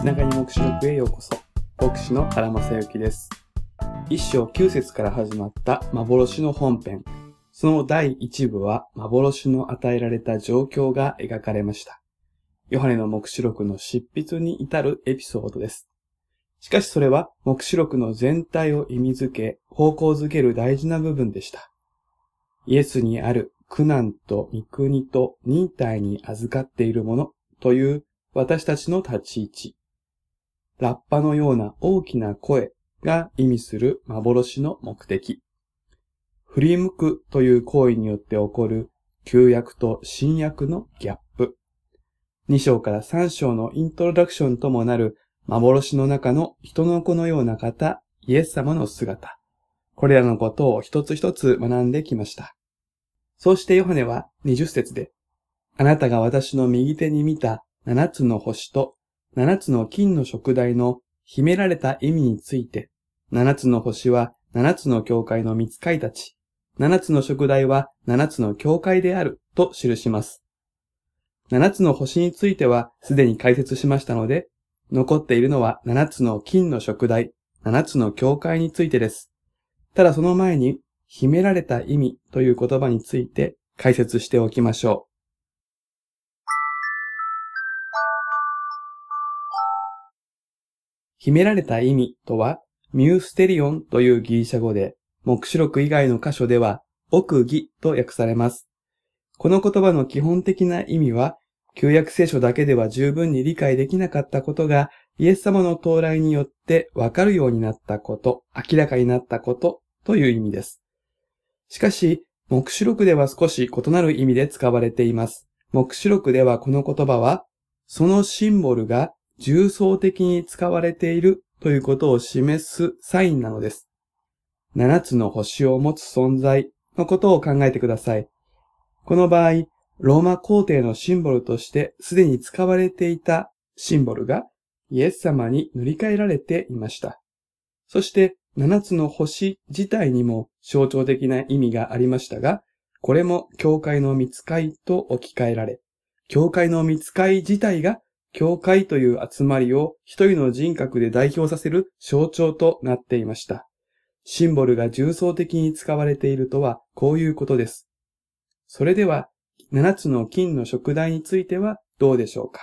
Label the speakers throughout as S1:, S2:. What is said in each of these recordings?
S1: 気長に目視録へようこそ。牧師の原正幸です。一章九節から始まった幻の本編。その第一部は幻の与えられた状況が描かれました。ヨハネの目視録の執筆に至るエピソードです。しかしそれは目視録の全体を意味づけ、方向づける大事な部分でした。イエスにある苦難と御国と忍耐に預かっているものという私たちの立ち位置。ラッパのような大きな声が意味する幻の目的。振り向くという行為によって起こる旧約と新約のギャップ。2章から3章のイントロダクションともなる幻の中の人の子のような方、イエス様の姿。これらのことを一つ一つ学んできました。そうしてヨハネは20節で、あなたが私の右手に見た七つの星と七つの金の食台の秘められた意味について、七つの星は七つの教会の見使いたち、七つの食台は七つの教会であると記します。七つの星についてはすでに解説しましたので、残っているのは七つの金の食台、七つの教会についてです。ただその前に、秘められた意味という言葉について解説しておきましょう。秘められた意味とは、ミューステリオンというギリシャ語で、目視録以外の箇所では、奥義と訳されます。この言葉の基本的な意味は、旧約聖書だけでは十分に理解できなかったことが、イエス様の到来によってわかるようになったこと、明らかになったことという意味です。しかし、目視録では少し異なる意味で使われています。目視録ではこの言葉は、そのシンボルが重層的に使われているということを示すサインなのです。七つの星を持つ存在のことを考えてください。この場合、ローマ皇帝のシンボルとしてすでに使われていたシンボルがイエス様に塗り替えられていました。そして七つの星自体にも象徴的な意味がありましたが、これも教会の見使いと置き換えられ、教会の見使い自体が教会という集まりを一人の人格で代表させる象徴となっていました。シンボルが重層的に使われているとはこういうことです。それでは、七つの金の食台についてはどうでしょうか？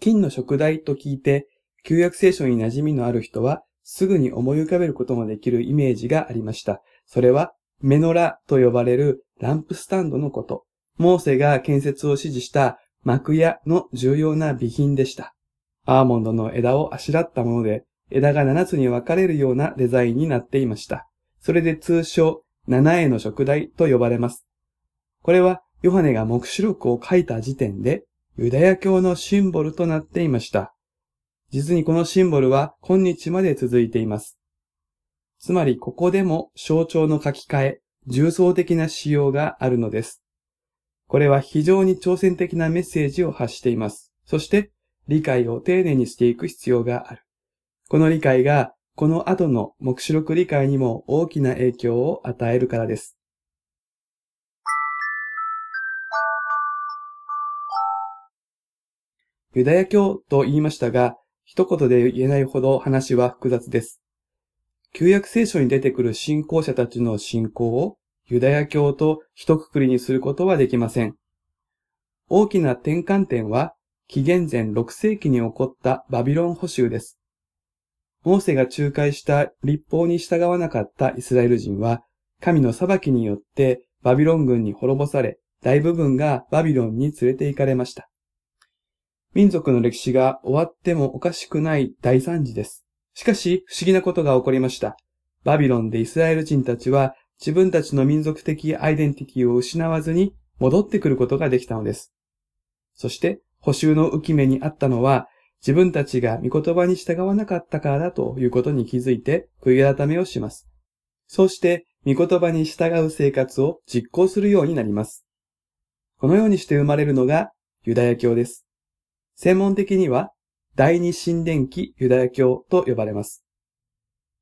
S1: 金の食台と聞いて、旧約聖書に馴染みのある人は、すぐに思い浮かべることもできるイメージがありました。それは、メノラと呼ばれるランプスタンドのこと。モーセが建設を指示した幕屋の重要な備品でした。アーモンドの枝をあしらったもので、枝が7つに分かれるようなデザインになっていました。それで通称、七重の食台と呼ばれます。これは、ヨハネが目視録を書いた時点で、ユダヤ教のシンボルとなっていました。実にこのシンボルは今日まで続いています。つまりここでも象徴の書き換え、重層的な仕様があるのです。これは非常に挑戦的なメッセージを発しています。そして理解を丁寧にしていく必要がある。この理解がこの後の目視録理解にも大きな影響を与えるからです。ユダヤ教と言いましたが、一言で言えないほど話は複雑です。旧約聖書に出てくる信仰者たちの信仰をユダヤ教と一括りにすることはできません。大きな転換点は紀元前6世紀に起こったバビロン捕囚です。モーセが仲介した立法に従わなかったイスラエル人は神の裁きによってバビロン軍に滅ぼされ大部分がバビロンに連れて行かれました。民族の歴史が終わってもおかしくない大惨事です。しかし、不思議なことが起こりました。バビロンでイスラエル人たちは自分たちの民族的アイデンティティを失わずに戻ってくることができたのです。そして、補修の浮き目にあったのは、自分たちが御言葉に従わなかったからだということに気づいて悔い改めをします。そうして、御言葉に従う生活を実行するようになります。このようにして生まれるのがユダヤ教です。専門的には、第二神殿期ユダヤ教と呼ばれます。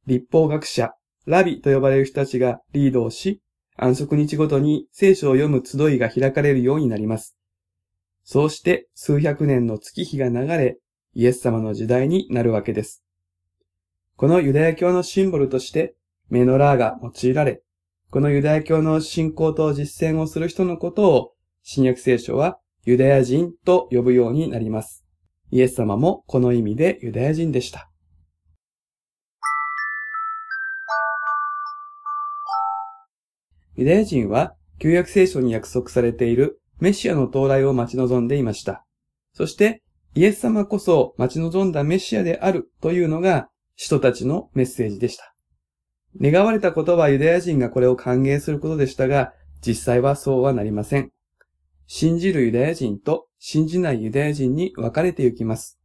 S1: 立法学者、ラビと呼ばれる人たちがリードをし、安息日ごとに聖書を読む集いが開かれるようになります。そうして数百年の月日が流れ、イエス様の時代になるわけです。このユダヤ教のシンボルとしてメノラーが用いられ、このユダヤ教の信仰と実践をする人のことを新約聖書はユダヤ人と呼ぶようになります。イエス様もこの意味でユダヤ人でした。ユダヤ人は旧約聖書に約束されているメシアの到来を待ち望んでいました。そしてイエス様こそ待ち望んだメシアであるというのが人たちのメッセージでした。願われたことはユダヤ人がこれを歓迎することでしたが、実際はそうはなりません。信じるユダヤ人と信じないユダヤ人に分かれてゆきます。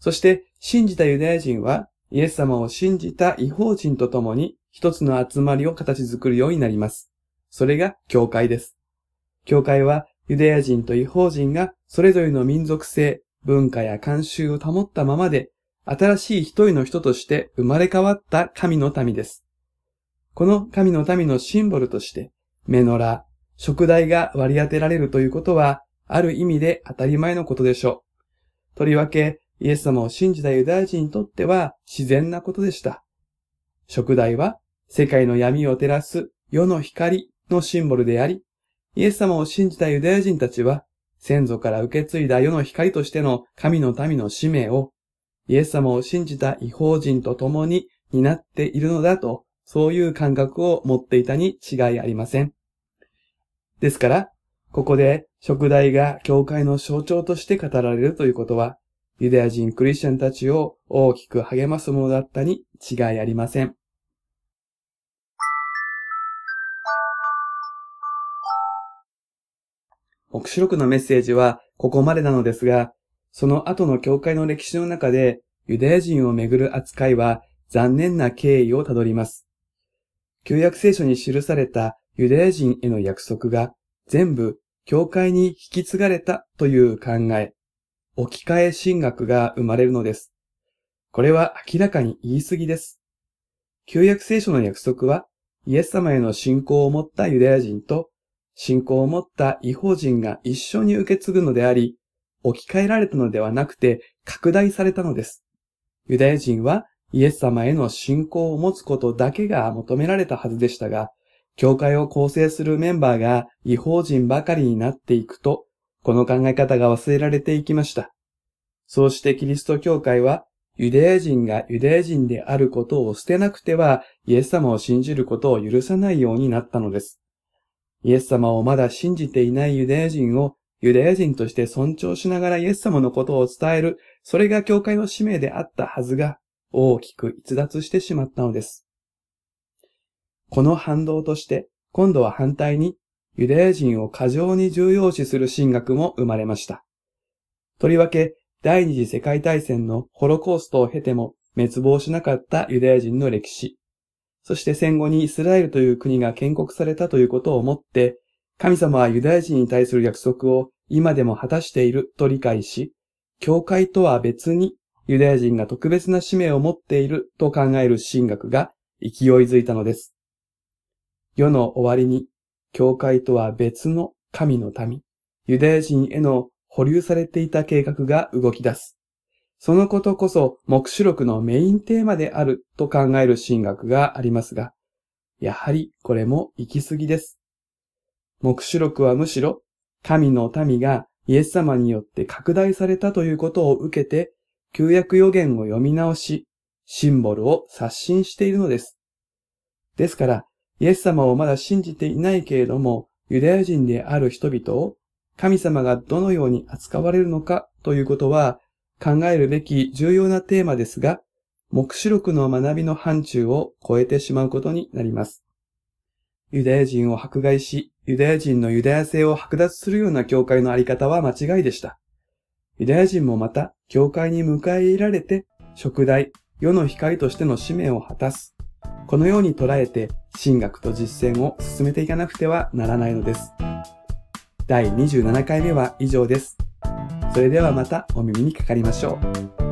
S1: そして信じたユダヤ人はイエス様を信じた違法人と共に一つの集まりを形作るようになります。それが教会です。教会はユダヤ人と違法人がそれぞれの民族性、文化や慣習を保ったままで、新しい一人の人として生まれ変わった神の民です。この神の民のシンボルとして、メノラ、食代が割り当てられるということは、ある意味で当たり前のことでしょう。とりわけ、イエス様を信じたユダヤ人にとっては自然なことでした。食代は世界の闇を照らす世の光のシンボルであり、イエス様を信じたユダヤ人たちは、先祖から受け継いだ世の光としての神の民の使命を、イエス様を信じた違法人と共に担っているのだと、そういう感覚を持っていたに違いありません。ですから、ここで食代が教会の象徴として語られるということは、ユダヤ人クリスチャンたちを大きく励ますものだったに違いありません。黙示録のメッセージはここまでなのですが、その後の教会の歴史の中でユダヤ人をめぐる扱いは残念な経緯をたどります。旧約聖書に記されたユダヤ人への約束が全部教会に引き継がれたという考え、置き換え神学が生まれるのです。これは明らかに言い過ぎです。旧約聖書の約束はイエス様への信仰を持ったユダヤ人と信仰を持った違法人が一緒に受け継ぐのであり、置き換えられたのではなくて拡大されたのです。ユダヤ人はイエス様への信仰を持つことだけが求められたはずでしたが、教会を構成するメンバーが違法人ばかりになっていくと、この考え方が忘れられていきました。そうしてキリスト教会は、ユダヤ人がユダヤ人であることを捨てなくては、イエス様を信じることを許さないようになったのです。イエス様をまだ信じていないユダヤ人をユダヤ人として尊重しながらイエス様のことを伝える、それが教会の使命であったはずが、大きく逸脱してしまったのです。この反動として、今度は反対に、ユダヤ人を過剰に重要視する神学も生まれました。とりわけ、第二次世界大戦のホロコーストを経ても滅亡しなかったユダヤ人の歴史、そして戦後にイスラエルという国が建国されたということをもって、神様はユダヤ人に対する約束を今でも果たしていると理解し、教会とは別にユダヤ人が特別な使命を持っていると考える神学が勢いづいたのです。世の終わりに、教会とは別の神の民、ユダヤ人への保留されていた計画が動き出す。そのことこそ目視録のメインテーマであると考える神学がありますが、やはりこれも行き過ぎです。目視録はむしろ神の民がイエス様によって拡大されたということを受けて、旧約予言を読み直し、シンボルを刷新しているのです。ですから、イエス様をまだ信じていないけれども、ユダヤ人である人々を神様がどのように扱われるのかということは、考えるべき重要なテーマですが、目視録の学びの範疇を超えてしまうことになります。ユダヤ人を迫害し、ユダヤ人のユダヤ性を剥奪するような教会のあり方は間違いでした。ユダヤ人もまた、教会に迎え入れられて、食代、世の光としての使命を果たす。このように捉えて、神学と実践を進めていかなくてはならないのです。第27回目は以上です。それではまたお耳にかかりましょう。